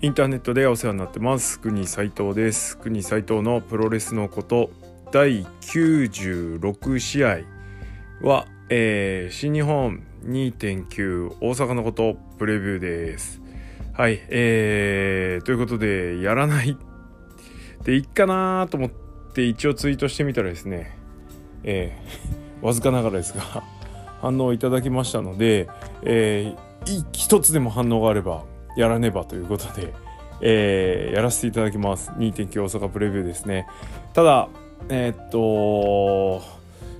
インターネットでお世話になってます。国斉藤です。国斉藤のプロレスのこと。第96試合は、えー、新日本2.9大阪のことプレビューです。はいえー、ということでやらないでいっかなと思って一応ツイートしてみたらですねえー、わずかながらですが 反応いただきましたので、えー、一つでも反応があればやらねばということで、えー、やらせていただきます。2.9大阪プレビューですね。ただえー、っと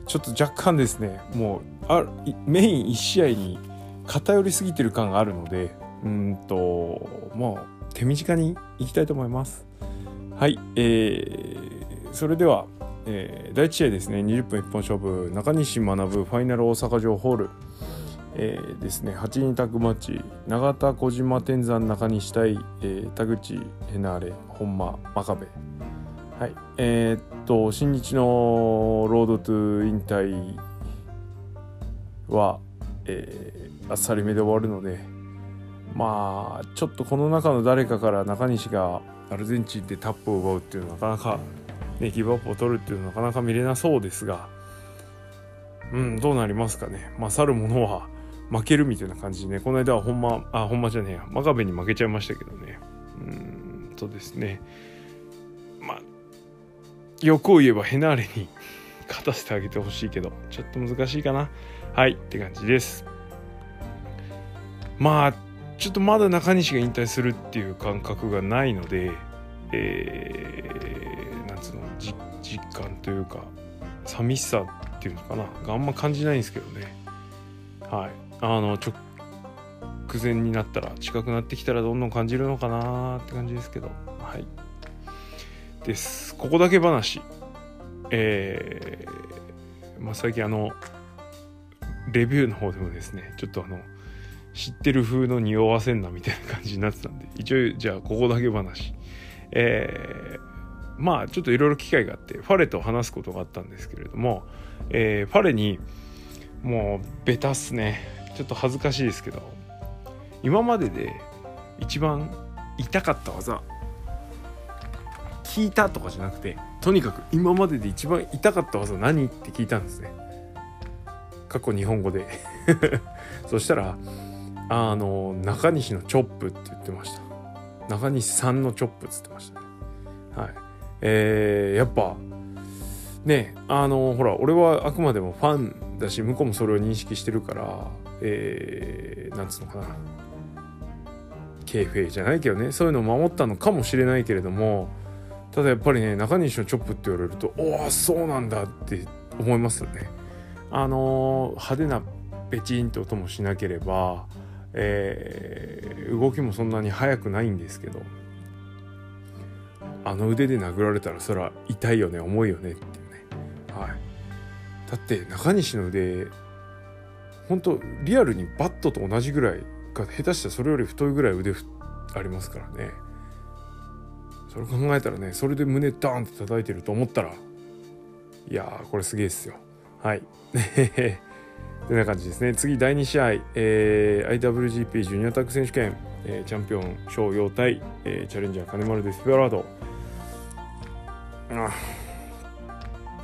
ちょっと若干ですねもうあメイン1試合に偏りすぎてる感があるのでうんともう手短にいきたいと思います。はいえー、それでは、えー、第1試合ですね。20分一本勝負。中西学ファイナル大阪城ホール。えー、ですね8人タッグマッチ永田小島天山中西対、えー、田口ヘナーレ本間真壁。はいえー、っと新日のロードトゥ引退は、えー、あっさりめで終わるのでまあちょっとこの中の誰かから中西がアルゼンチンでタップを奪うっていうのはなかなか、ね、ギブアップを取るっていうのはなかなか見れなそうですがうんどうなりますかね。まあ去るものは負けるみたいな感じでね、この間はほんま、あ、ほんまじゃねえや、真壁に負けちゃいましたけどね。うんとですね、まあ、欲を言えばヘナーレに 勝たせてあげてほしいけど、ちょっと難しいかな。はい、って感じです。まあ、ちょっとまだ中西が引退するっていう感覚がないので、えー、なんつうの、実感というか、寂しさっていうのかな、があんま感じないんですけどね。はい。あの直前になったら近くなってきたらどんどん感じるのかなって感じですけど。はい。です。ここだけ話。えー、まあ、最近あのレビューの方でもですねちょっとあの知ってる風の匂わせんなみたいな感じになってたんで一応じゃあここだけ話。えー、まあちょっといろいろ機会があってファレと話すことがあったんですけれども、えー、ファレにもうベタっすね。ちょっと恥ずかしいですけど今までで一番痛かった技聞いたとかじゃなくてとにかく今までで一番痛かった技何って聞いたんですね。過去日本語で。そしたらあの中西のチョップって言ってました。中西さんのチョップっつってましたね。はい。えー、やっぱねあのほら俺はあくまでもファンだし向こうもそれを認識してるからえー、なんつうのかな KFA じゃないけどねそういうのを守ったのかもしれないけれどもただやっぱりね中西のチョップって言われるとおおそうなんだって思いますよね。あのー、派手なペチンって音もしなければ、えー、動きもそんなに速くないんですけどあの腕で殴られたらそれは痛いよね重いよねっていうね。はい、だって中西の腕本当リアルにバットと同じぐらいか下手したらそれより太いぐらい腕ありますからね。それ考えたらねそれで胸ダーンって叩いてると思ったらいやこれすげえっすよ。はい。てな感じですね。次第2試合、えー、IWGP ジュニアタッグ選手権、えー、チャンピオン翔陽対、えー、チャレンジャー金丸デスペラード。あ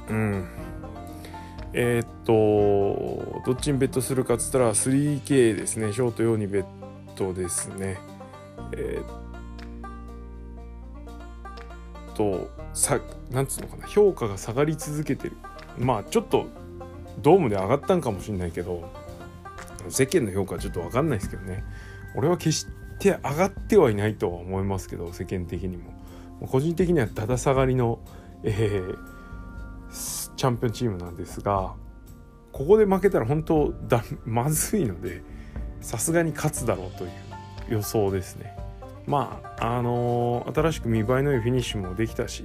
うん。えー、っとどっちにベットするかっつったら 3K ですね。ショート用にベットですね。えー、っとさなんつうのかな。評価が下がり続けてる。まあちょっとドームで上がったんかもしれないけど世間の評価はちょっと分かんないですけどね。俺は決して上がってはいないとは思いますけど世間的にも。個人的にはだだ下がりの、えー、チャンピオンチームなんですがここで負けたら本当だ まずいのでさすがに勝つだろうという予想ですね。まああのー、新しく見栄えの良いフィニッシュもできたし、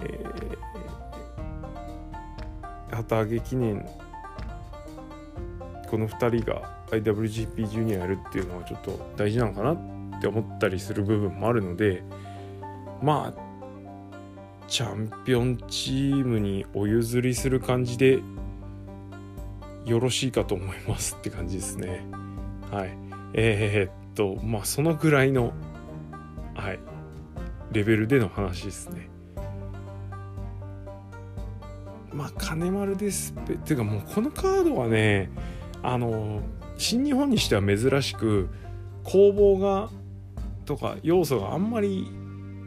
えー、旗揚げ記念この2人が IWGP ジュニアやるっていうのはちょっと大事なのかなって思ったりする部分もあるのでまあチャンピオンチームにお譲りする感じでよろしいかと思いますって感じですね。はい。えー、っと、まあそのぐらいのはいレベルでの話ですね。まあ金丸ですっていうかもうこのカードはねあの新日本にしては珍しく攻防がとか要素があんまり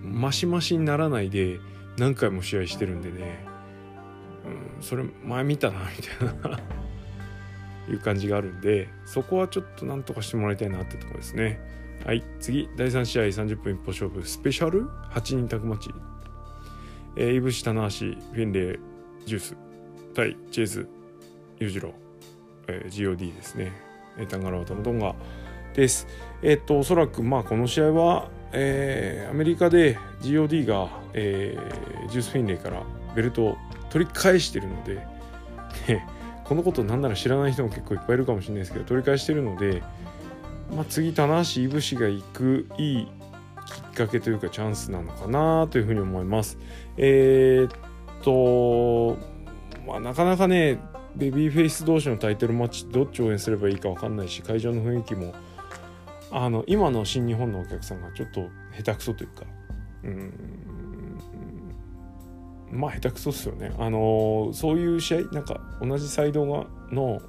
マシマシにならないで何回も試合してるんでね、うん、それ前見たなみたいないう感じがあるんでそこはちょっとなんとかしてもらいたいなってところですね。はい次第3試合30分一歩勝負スペシャル？8人タクマッチ、えー、いぶし棚橋フィンレイジュース。対チェーズ裕次郎、えー、GOD ですね。タンガラワタムトンガです。えっと、おそらく、まあ、この試合は、えー、アメリカで GOD が、えー、ジュース・フィンレイからベルトを取り返してるので、ね、このことなんなら知らない人も結構いっぱいいるかもしれないですけど、取り返してるので、まあ、次、棚橋いぶしが行くいいきっかけというかチャンスなのかなというふうに思います。えー、っと、まあ、なかなかね、ベビーフェイス同士のタイトルマッチどっち応援すればいいか分かんないし会場の雰囲気もあの今の新日本のお客さんがちょっと下手くそというか。うん。まあ下手くそっすよね。あのそういう試合なんか同じサイドがの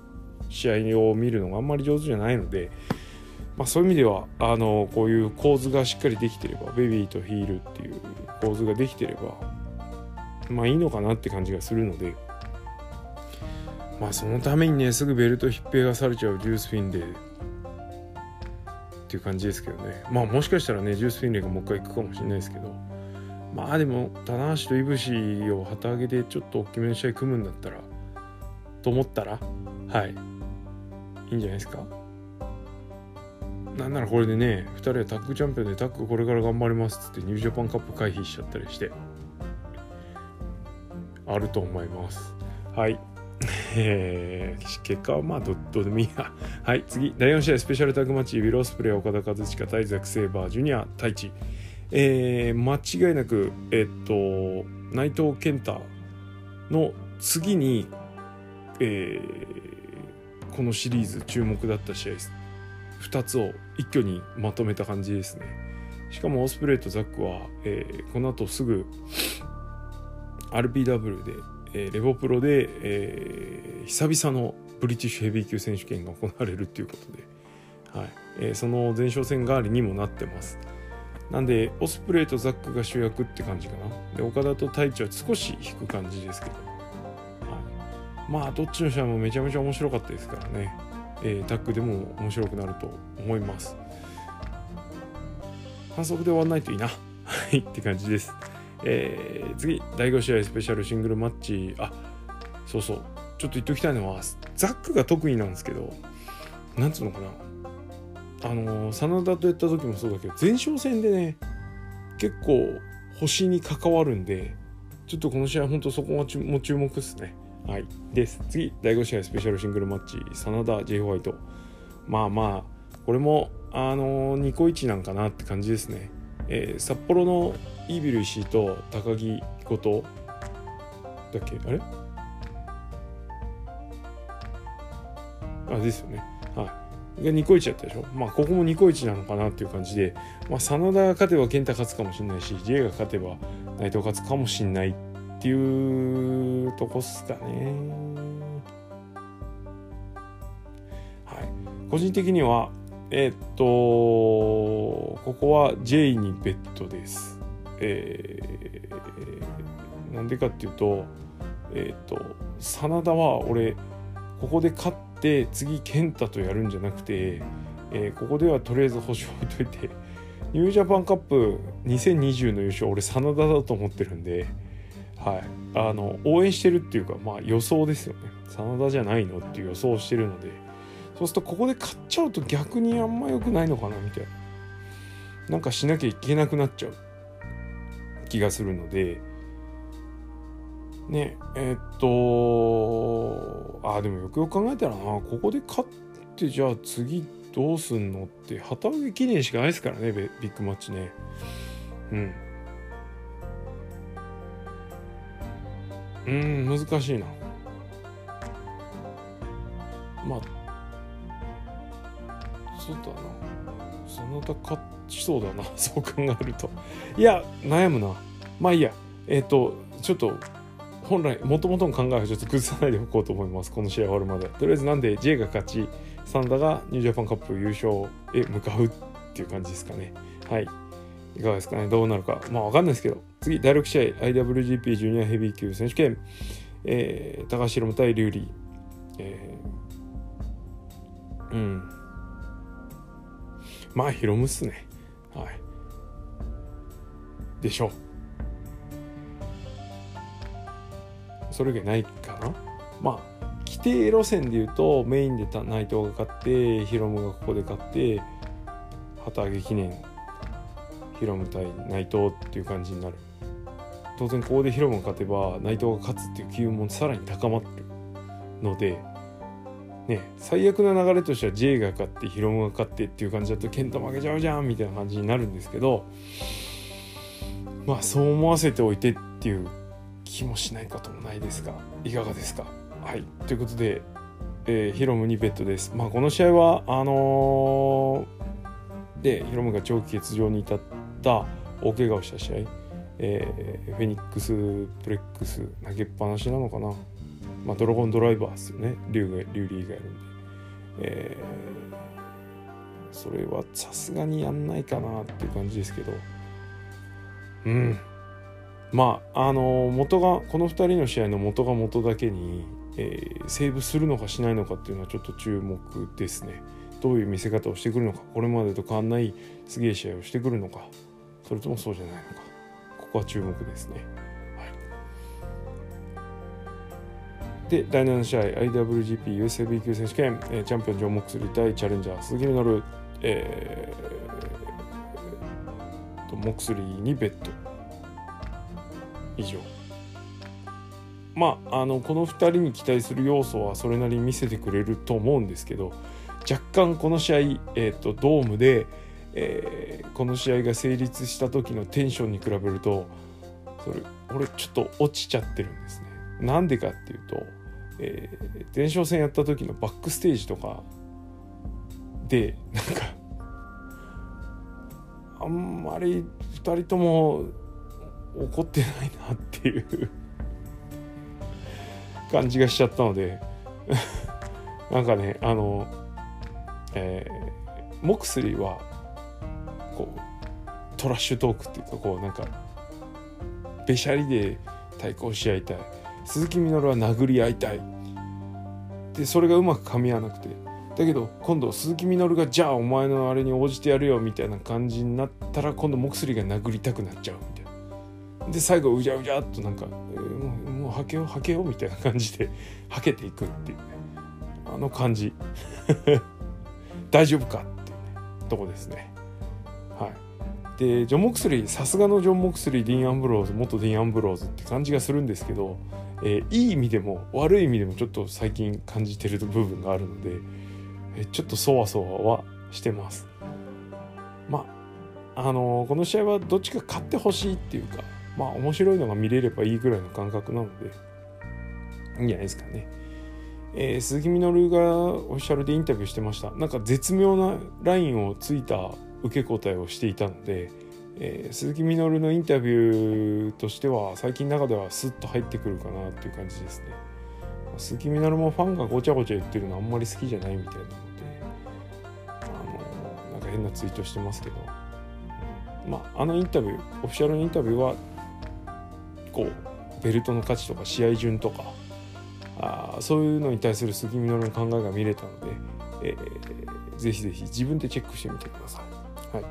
試合を見るのがあんまり上手じゃないので、まあ、そういう意味ではあのこういう構図がしっかりできてればベビーとヒールっていう構図ができてればまあいいのかなって感じがするのでまあそのためにねすぐベルト引っぺがされちゃうジュースフィンでっていう感じですけどね。まあもしかしたらねジュースフィンレイがもう一回行くかもしれないですけど。まあでも棚橋といぶしを旗揚げでちょっと大きめの試合組むんだったらと思ったらはい。いいんじゃないですか。なんならこれでね2人はタッグチャンピオンでタッグこれから頑張りますっつってニュージャパンカップ回避しちゃったりして。あると思います。はい。えー、結果はまあどどうでもいいや。はい、次、第4試合スペシャルタグマッチ、ウィロースプレー岡田和親対ザク・セーバージュニア太一。えー、間違いなく、え、っと、内藤健太の次に、えー、このシリーズ注目だった試合です。2つを一挙にまとめた感じですね。しかもオスプレイとザックは、えー、この後すぐ RPW でえー、レボプロで、えー、久々のブリティッシュヘビー級選手権が行われるっていうことで、はいえー、その前哨戦代わりにもなってます。なんで、オスプレイとザックが主役って感じかな。で、岡田と太一は少し引く感じですけど。はい、まあ、どっちの試合もめちゃめちゃ面白かったですからね。えー、タッグでも面白くなると思います。反則で終わんないといいな。はい、って感じです。えー、次、第5試合スペシャルシングルマッチ。あ、そうそう。ちょっと言っておきたいのは、ザックが特になんですけど、なんつうのかな。あのー、真田とやった時もそうだけど、前哨戦でね、結構星に関わるんで、ちょっとこの試合、本当そこも注目ですね。はい。です。次、第5試合スペシャルシングルマッチ、真田 J ホワイト。まあまあ、これも、あのー、ニコイチなんかなって感じですね。えー、札幌のイービル石井と高木ことだっけ？あれ？あですよね。はい。がニコイチやったでしょ？まあここもニコイチなのかなっていう感じでまあ真田が勝てば健太勝つかもしれないし J が勝てば内藤勝つかもしれないっていうとこっすかね。はい。個人的にはえー、っとここは J にベッドです。えー、なんでかっていうとえっ、ー、と真田は俺ここで勝って次健太とやるんじゃなくて、えー、ここではとりあえず星を置いといて ニュージャパンカップ2020の優勝俺真田だと思ってるんで、はい、あの応援してるっていうか、まあ、予想ですよね。真田じゃないのっていう予想をしてるので。そうするとここで勝っちゃうと逆にあんま良くないのかなみたいな。なんかしなきゃいけなくなっちゃう。気がするのでねえー、っとあでもよくよく考えたらなここで勝ってじゃあ次どうすんのって旗揚げ記念しかないですからねビッグマッチね。うん。うん難しいな。まあそうだな。その他勝っちそうだな そう考えると。いや悩むな。まあいいや。えっ、ー、とちょっと本来もともとの考えはちょっと崩さないでおこうと思います。この試合終わるまで。とりあえずなんで J が勝ちサンダがニュージャパンカップ優勝へ向かうっていう感じですかね。はい。いかがですかね。どうなるか。まあわかんないですけど。次第6試合 IWGP ジュニアヘビー級選手権、えー、高橋宏対リュウリー、えー、うん。まあヒロムっすね。はい。でしょ。うそれ以外ないかな。まあ規定路線でいうとメインで内藤が勝ってヒロムがここで勝って旗揚げ記念ヒロム対内藤っていう感じになる。当然ここでヒロムが勝てば内藤が勝つっていう機運もさらに高まってるのでね最悪な流れとしては J が勝ってヒロムが勝ってっていう感じだと健太負けちゃうじゃんみたいな感じになるんですけどまあそう思わせておいてっていう気もしないこともないですがいかがですか。はい。ということで、えー、ヒロムにベッドです。まあこの試合はあのー、でヒロムが長期欠場に至った大怪我をした試合、えー、フェニックスプレックス投げっぱなしなのかな。まあドラゴンドライバーですよね。リュウリュウリーがやるんで、えー、それはさすがにやんないかなっていう感じですけど。うん。まああの元がこの2人の試合の元が元だけに、えー、セーブするのかしないのかっていうのはちょっと注目ですね。どういう見せ方をしてくるのかこれまでと変わんないすげえ試合をしてくるのかそれともそうじゃないのかここは注目ですね、で第7試合 IWGP US ヘビー級選手権、えー、チャンピオンジョン・モックスリー対チャレンジャー鈴木みのる、えー、とモックスリーにベッド以上まああのこの2人に期待する要素はそれなりに見せてくれると思うんですけど若干この試合、えーと、ドームで、えー、この試合が成立した時のテンションに比べるとそれ俺ちょっと落ちちゃってるんですね。なんでかっていうと、えー、前哨戦やった時のバックステージとかでなんかあんまり2人とも怒ってないなっていう感じがしちゃったので なんかねあのえー、モクスリーはこうトラッシュトークっていうかこうなんかべしゃりで対抗し合いたい。鈴木みのるは殴り合いたい。でそれがうまく噛み合わなくて。だけど今度鈴木みのるがじゃあお前のあれに応じてやるよみたいな感じになったら今度モクスリーが殴りたくなっちゃうみたいな。で最後うじゃうじゃっとなんか、えー、もうもうはけようはけようみたいな感じではけていくっていうねあの感じ。大丈夫かっていう、ね、とこですね。はい。でジョン・モクスリーさすがのジョン・モクスリーディーン・アンブローズ元ディーン・アンブローズって感じがするんですけど、えー、いい意味でも悪い意味でもちょっと最近感じてる部分があるので、えー、ちょっとそわそわはしてますまああのー、この試合はどっちか勝ってほしいっていうかまあ面白いのが見れればいいぐらいの感覚なのでいいんじゃないですかね。えー、鈴木みのるがオフィシャルでインタビューしてましたなんか絶妙なラインをついた受け答えをしていたので、えー、鈴木みのるのインタビューとしては最近の中ではスッと入ってくるかなっていう感じですね。鈴木みのるもファンがごちゃごちゃ言ってるのあんまり好きじゃないみたいなのであのなんか変なツイートしてますけど。まああのインタビューオフィシャルのインタビューはこうベルトの価値とか試合順とかあそういうのに対する杉みのるの考えが見れたので、えー、ぜひぜひ自分でチェックしてみてください。はい、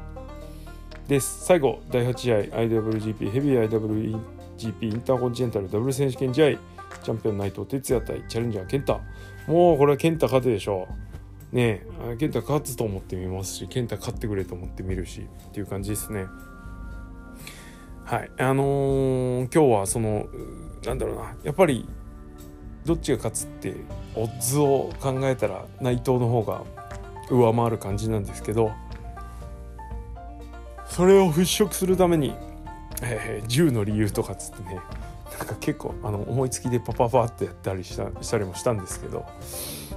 です。最後第8試合 IWGP ヘビー IWGP インターコンチネンタルダブル選手権試合チャンピオン内藤哲也対チャレンジャー健太もうこれは健太勝てでしょう。ねえ健太勝つと思ってみますし健太勝ってくれと思ってみるしっていう感じですね。はいあのー、今日はそのなんだろうなやっぱりどっちが勝つってオッズを考えたら内藤の方が上回る感じなんですけどそれを払拭するために、えー、10の理由とかつってねなんか結構あの思いつきでパパパってやったりしたしたりもしたんですけど、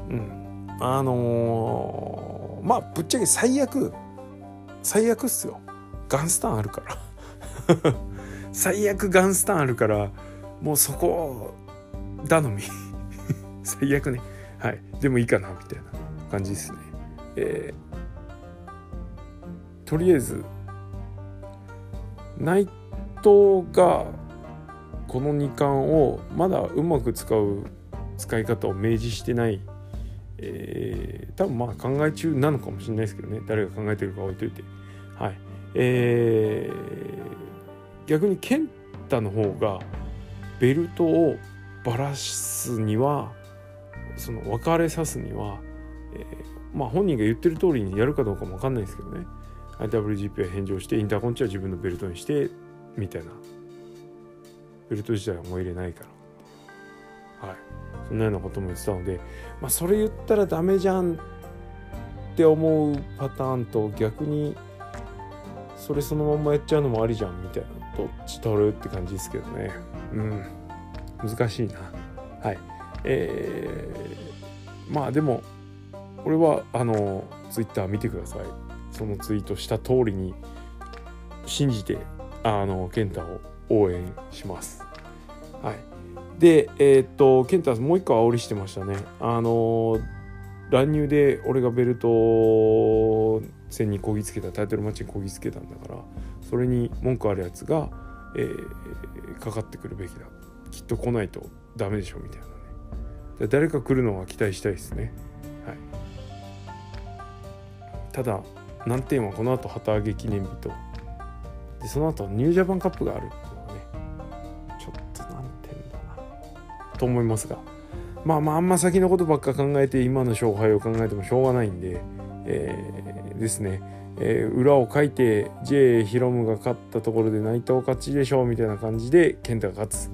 うん、あのー、まあぶっちゃけ最悪最悪っすよ。ガンスタンあるから。最悪ガンスタンあるからもうそこ頼み。最悪ね。はい。でもいいかなみたいな感じですね。えー、とりあえず内藤がこの2冠をまだうまく使う使い方を明示してない、えー、多分まあ考え中なのかもしれないですけどね。誰が考えてるか置いといて。はい。えー、逆に健太の方がベルトをばらすにはその別れさすには、えー、まあ本人が言ってる通りにやるかどうかも分かんないですけどね。IWGP は返上してインターコンチは自分のベルトにしてみたいな。ベルト自体はもう入れないから。はい。そんなようなことも言ってたのでまあそれ言ったらダメじゃんって思うパターンと逆にそれそのままやっちゃうのもありじゃんみたいなどっち取るって感じですけどね。うん。難しいな。はい。えー、まあでも俺はあのツイッター見てください。そのツイートした通りに信じてあの健太を応援します。はい。でえー、っと健太もう一個煽りしてましたね。あの乱入で俺がベルト戦にこぎつけたタイトルマッチにこぎつけたんだからそれに文句あるやつが、えー、かかってくるべきだ。きっと来ないとダメでしょみたいなね。誰か来るのは期待したいですね。はい。ただ難点はこの後旗揚げ記念日と。でその後ニュージャパンカップがある。っていうのはねちょっと難点だな。と思いますが。まあまああんま先のことばっか考えて今の勝敗を考えてもしょうがないんで、えー、ですね、えー、裏を書いて J ヒロムが勝ったところで内藤勝ちでしょうみたいな感じで健太が勝つ。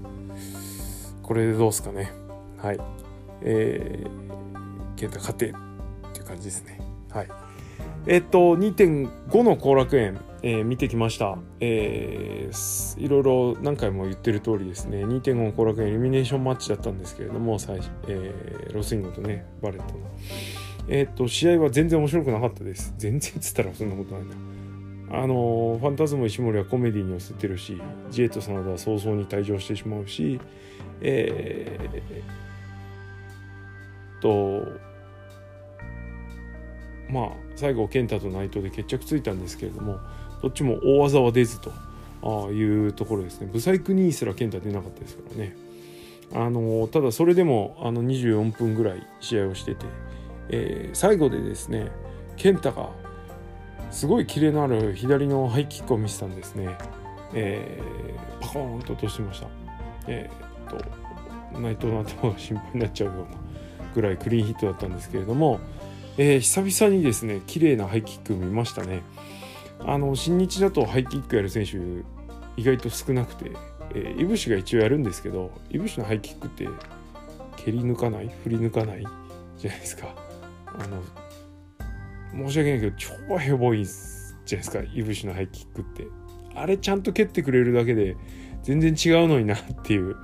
これでどうすかね。はい。えー、健太勝てっていう感じですね。はい。えっと2.5の後楽園えー、見てきました、えー、いろいろ何回も言ってる通りですね。2.5の後楽園エリミネーションマッチだったんですけれども最、えー、ロスインゴとねバレットの。えっと試合は全然面白くなかったです。全然っつったらそんなことないな。あのファンタズム石森はコメディに寄せてるしジエット真田は早々に退場してしまうしえー、とまあ最後健太と内藤で決着ついたんですけれどもどっちも大技は出ずとあいうところですね。ブサイクにすら健太出なかったですからね。あのただそれでもあの24分ぐらい試合をしてて、えー、最後でですね健太がすごいキレのある左のハイキックを見せたんですね、えー、パコーンと落としてました。えー、っと内藤の頭が心配になっちゃうようなぐらいクリーンヒットだったんですけれども、えー、久々にですね綺麗なハイキック見ましたね。あの新日だとハイキックやる選手意外と少なくて、えー、イブシが一応やるんですけどイブシのハイキックって蹴り抜かない？振り抜かない？じゃないですか。あの申し訳ないけど超ヘボいじゃないですかイブシのハイキックって。あれちゃんと蹴ってくれるだけで全然違うのになっていう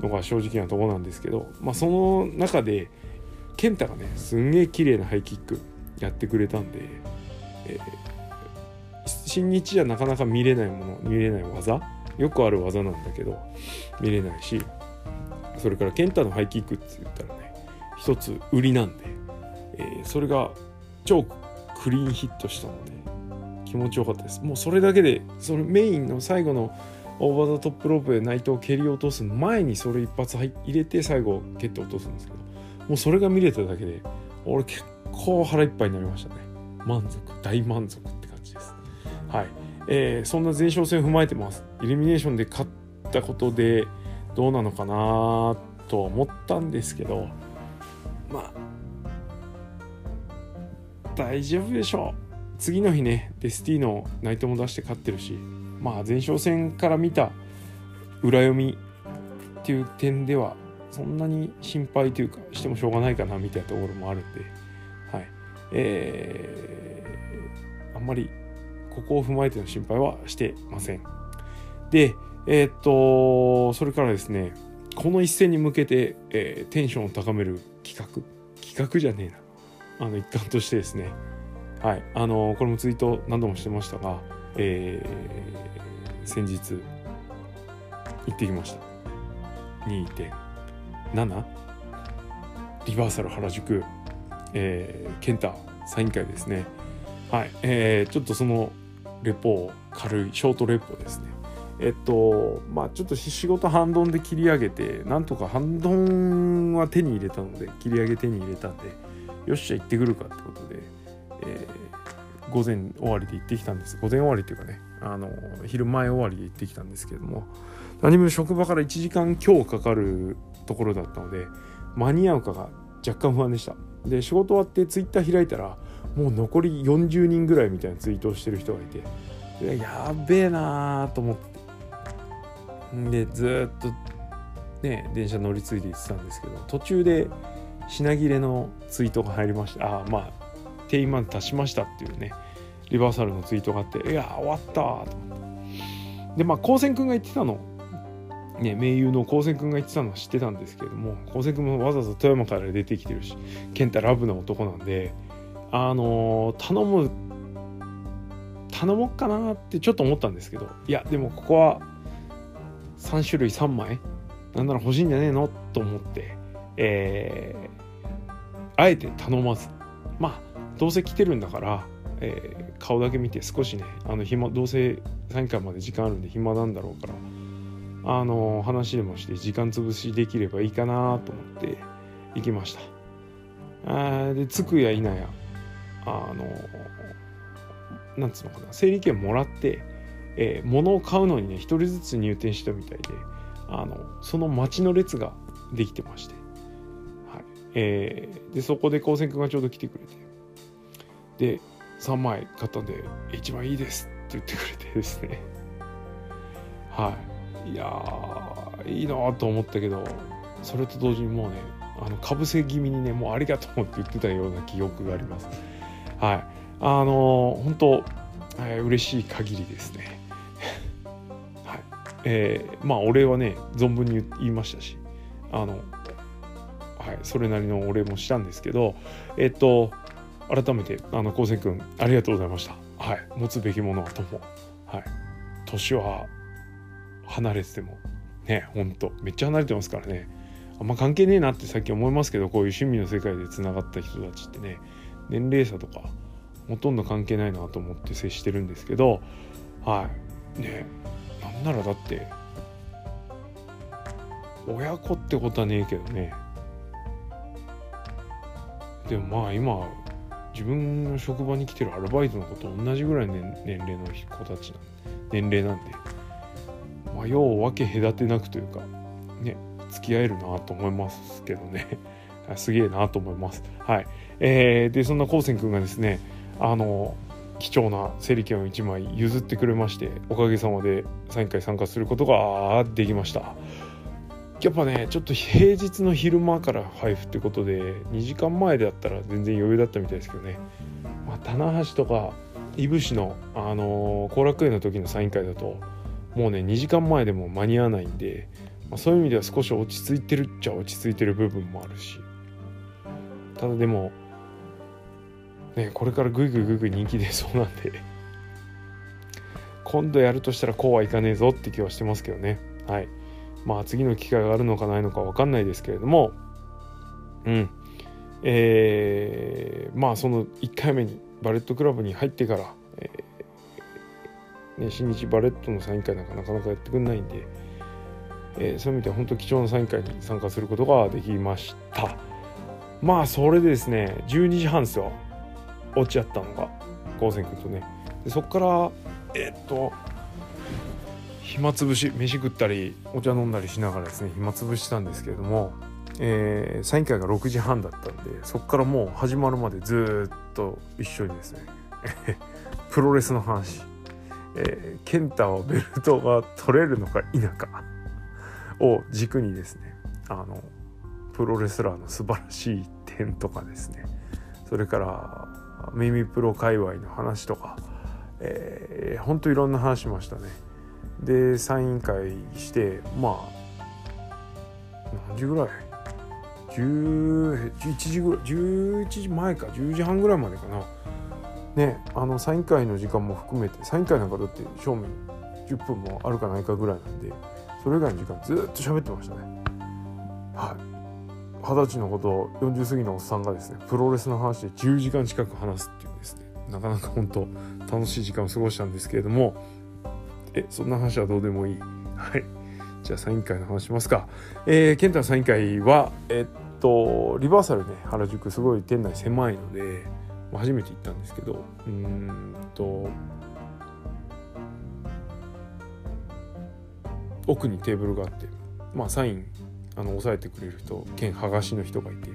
のが正直なとこなんですけどまあその中で健太がねすんげえ綺麗なハイキックやってくれたんで、えー新日じゃなかなか見れないもの見れない技よくある技なんだけど見れないしそれから健太のハイキックって言ったらね一つ売りなんで、えー、それが超クリーンヒットしたので気持ちよかったです。もうそれだけでそれメインの最後のオーバーザトップロープで内藤を蹴り落とす前にそれ一発入れて最後蹴って落とすんですけどもうそれが見れただけで俺結構腹いっぱいになりましたね。満足大満足って感じです。はい。えー、そんな前哨戦を踏まえてます。イルミネーションで勝ったことでどうなのかなと思ったんですけどまあ大丈夫でしょう。次の日ねデスティーノナイトも出して勝ってるしまあ前哨戦から見た裏読みっていう点ではそんなに心配というかしてもしょうがないかなみたいなところもあるんではい。えー、あんまりここを踏まえての心配はしてません。で、えー、っと、それからですね、この一戦に向けて、えー、テンションを高める企画、企画じゃねえな、あの一環としてですね、はい。あのこれもツイート何度もしてましたが、えー、先日行ってきました。2. 7リバーサル原宿、えー、ケンタ。サイン会ですね。はい、えー、ちょっとそのレポを軽いショートレポですね。えっとまあちょっと仕事半ドンで切り上げてなんとか半ドンは手に入れたので切り上げ手に入れたんでよっしゃ行ってくるかってことで、えー、午前終わりで行ってきたんです。午前終わりっていうかねあの昼前終わりで行ってきたんですけども何も職場から1時間強かかるところだったので間に合うかが若干不安でした。で仕事終わってツイッター開いたらもう残り40人ぐらいみたいなツイートをしてる人がいてやべえなーと思って。でずっとね電車乗り継いで行ってたんですけど途中で品切れのツイートが入りましたあまあ定員まで達しましたっていうねリバーサルのツイートがあっていや終わったと思って。でまあ高専君が言ってたの。ね、盟友の高専君が言ってたのは知ってたんですけれども高専君もわざわざ富山から出てきてるし健太ラブな男なんであのー、頼む頼もうかなってちょっと思ったんですけどいやでもここは3種類3枚なんなら欲しいんじゃねえのと思って、えー、あえて頼まずまあどうせ来てるんだから、えー、顔だけ見て少しねあの暇どうせ3回まで時間あるんで暇なんだろうからあの話でもして時間潰しできればいいかなと思って行きました。あで着くや否やあのなんつうのかな整理券もらって、えー、物を買うのにね一人ずつ入店したみたいであのその待ちの列ができてまして、はい。えー、でそこで高専君がちょうど来てくれて。で3枚買ったんで「一番いいです」って言ってくれてですね。はい。いやいいなと思ったけどそれと同時にもうねあのかぶせ気味にねもうありがとうって言ってたような記憶があります。はい。あのー、本当、えー、嬉しい限りですね。はい。えー、まあお礼はね存分に言いましたしあのはいそれなりのお礼もしたんですけどえっと改めてあの昴生君ありがとうございました。はい。持つべきものはともはい。年は離れてても。ねほんと。めっちゃ離れてますからね。あんま関係ねえなってさっき思いますけどこういう趣味の世界でつながった人たちってね。年齢差とかほとんど関係ないなと思って接してるんですけど。はい。ねなんならだって親子ってことはねえけどね。でもまあ今自分の職場に来てるアルバイトの子と同じぐらいの年齢の子たち年齢なんで、まあ、よう分け隔てなくというかね付き合えるなと思いますけどね。すげえなと思います。はい。えー、でそんなこうせんくんがですねあの貴重な整理券を1枚譲ってくれましておかげさまでサイン会参加することができました。やっぱねちょっと平日の昼間から配布ってことで2時間前だったら全然余裕だったみたいですけどね、まあ、棚橋とかいぶしのあの後、楽園の時のサイン会だともうね2時間前でも間に合わないんで、まあ、そういう意味では少し落ち着いてるっちゃ落ち着いてる部分もあるし。ただでもねこれからぐいぐいぐいぐい人気出そうなんで今度やるとしたらこうはいかねえぞって気はしてますけどね。はい。まあ次の機会があるのかないのか分かんないですけれども。うん。えー、まあその1回目にバレットクラブに入ってから、えーね、新日バレットのサイン会なんかなかなかやってくんないんで、えー、そういう意味では本当貴重なサイン会に参加することができました。まあそれでですね12時半ですよ。落ち合ったのが高専君とね。でそっからえー、っと暇つぶし飯食ったりお茶飲んだりしながらですね暇つぶしたんですけれども、えー、サイン会が6時半だったんでそっからもう始まるまでずっと一緒にですね プロレスの話、えー、ケンタはベルトが取れるのか否かを軸にですねあのプロレスラーの素晴らしい点とかですねそれから耳プロ界隈の話とか、えー、ほんといろんな話しましたね。でサイン会してまあ何時ぐらい？11時ぐらい11時前か10時半ぐらいまでかな。ねあのサイン会の時間も含めてサイン会なんかだって正味10分もあるかないかぐらいなんでそれ以外の時間ずっと喋ってましたね。はい。二十歳のこと40過ぎのおっさんがですねプロレスの話で10時間近く話すっていうですねなかなか本当楽しい時間を過ごしたんですけれどもえそんな話はどうでもいい。はい。じゃあサイン会の話しますか。えー、ケンタのサイン会はえっとリバーサルね原宿すごい店内狭いので初めて行ったんですけどうんと奥にテーブルがあってまあサインあの抑えてくれる人兼剥がしの人がいて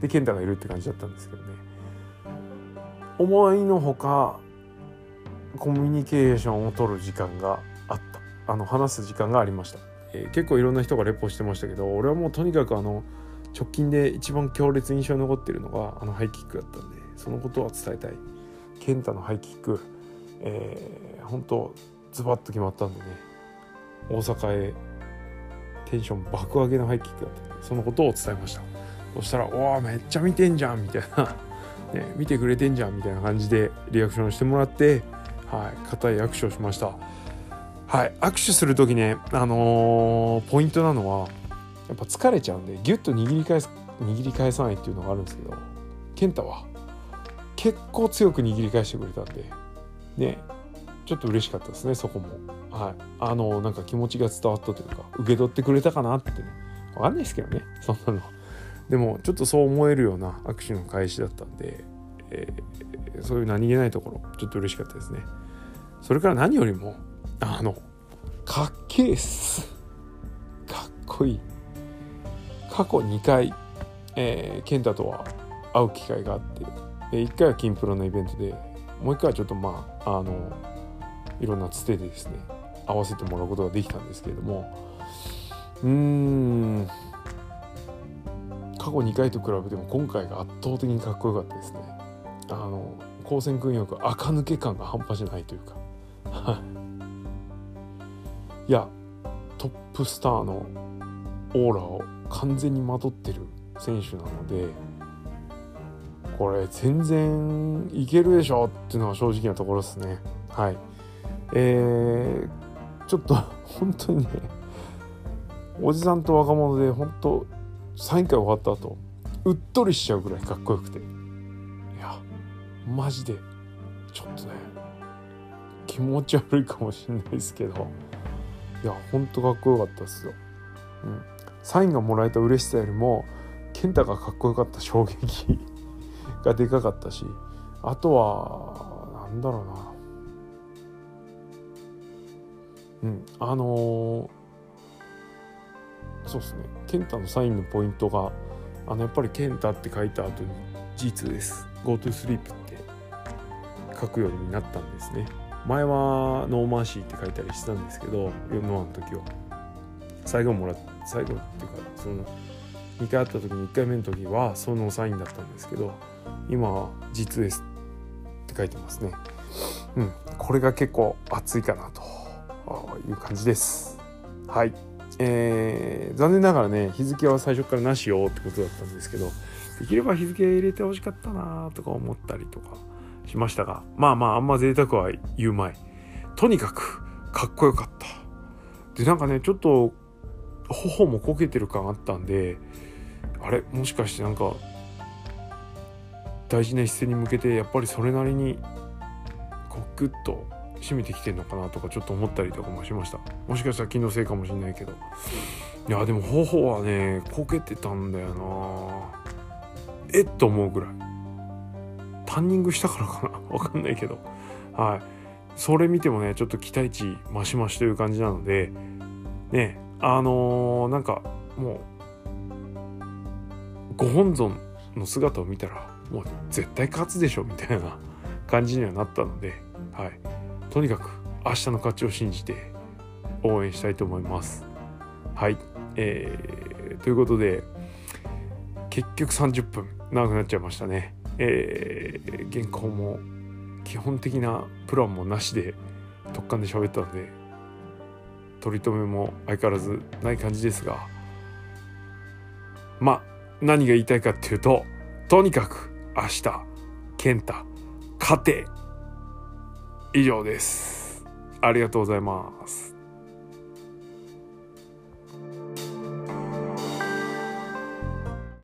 で健太がいるって感じだったんですけどね。思いのほかコミュニケーションを取る時間があった。あの話す時間がありました、えー、結構いろんな人がレポしてましたけど俺はもうとにかくあの直近で一番強烈印象に残ってるのがあのハイキックだったんで。そのことは伝えたい。健太のハイキックえー、本当ズバッと決まったんでね。大阪へテンション爆上げのハイキックだったそのことを伝えました。そしたら「おおめっちゃ見てんじゃん」みたいな。ね、見てくれてんじゃんみたいな感じでリアクションしてもらって、はい、固い握手をしました。はい、握手する時ね、あのー、ポイントなのはやっぱ疲れちゃうんでギュッと握り返す握り返さないっていうのがあるんですけど健太は結構強く握り返してくれたんで。ね。ちょっと嬉しかったですねそこも。はい。あのなんか気持ちが伝わったというか受け取ってくれたかなって。ね分かんないですけどねそんなの。でもちょっとそう思えるような握手の開始だったんで、えー、そういう何気ないところちょっと嬉しかったですね。それから何よりもあのかっけえっす。かっこいい。過去2回、えー、健太とは会う機会があって1回はキンプロのイベントでもう1回はちょっとまああのいろんなつてでですね合わせてもらうことができたんですけれどもうーん過去2回と比べても今回が圧倒的にかっこよかったですね。あの光線君よく垢抜け感が半端じゃないというか。いやトップスターのオーラを完全にまとってる選手なのでこれ全然いけるでしょっていうのが正直なところですね。はい。えー、ちょっと 本当にねおじさんと若者で本当サイン会終わった後うっとりしちゃうぐらいかっこよくて。いやマジでちょっとね気持ち悪いかもしれないですけど。いやほんとかっこよかったですよ、うん、サインがもらえた嬉しさよりも健太がかっこよかった衝撃。がでかかったしあとはなんだろうな。うんあのー、そうですね。健太のサインのポイントがあのやっぱり健太って書いた後に G2 です。 Go To Sleep って書くようになったんですね。前は No Mercy って書いたりしてたんですけどノアの時は。最後もらっ最後っていうかその2回会った時に1回目の時はそのサインだったんですけど今は G2 ですって書いてますね。うん。これが結構熱いかなという感じです。はい。えー、残念ながらね日付は最初からなしよってことだったんですけどできれば日付入れてほしかったなとか思ったりとかしましたがまあまああんま贅沢は言うまい。とにかくかっこよかった。でなんかねちょっと頬もこけてる感あったんであれ？もしかしてなんか大事な一戦に向けてやっぱりそれなりにこうグッと締めてきてんのかなとかちょっと思ったりとかもしました。もしかしたら気のせいかもしれないけど。いやでも頬はねこけてたんだよな。えっと思うぐらい。タンニングしたからかな。わかんないけど。はい。それ見てもねちょっと期待値増し増しという感じなのでねあのー、なんかもうご本尊の姿を見たらもう絶対勝つでしょみたいな感じにはなったのではいとにかく明日の勝ちを信じて応援したいと思います。はい、えー、ということで結局30分長くなっちゃいましたね。えー、原稿も基本的なプランもなしで突貫で喋ったので取り留めも相変わらずない感じですがまあ何が言いたいかっていうととにかく明日、健太、勝て以上です。ありがとうございます。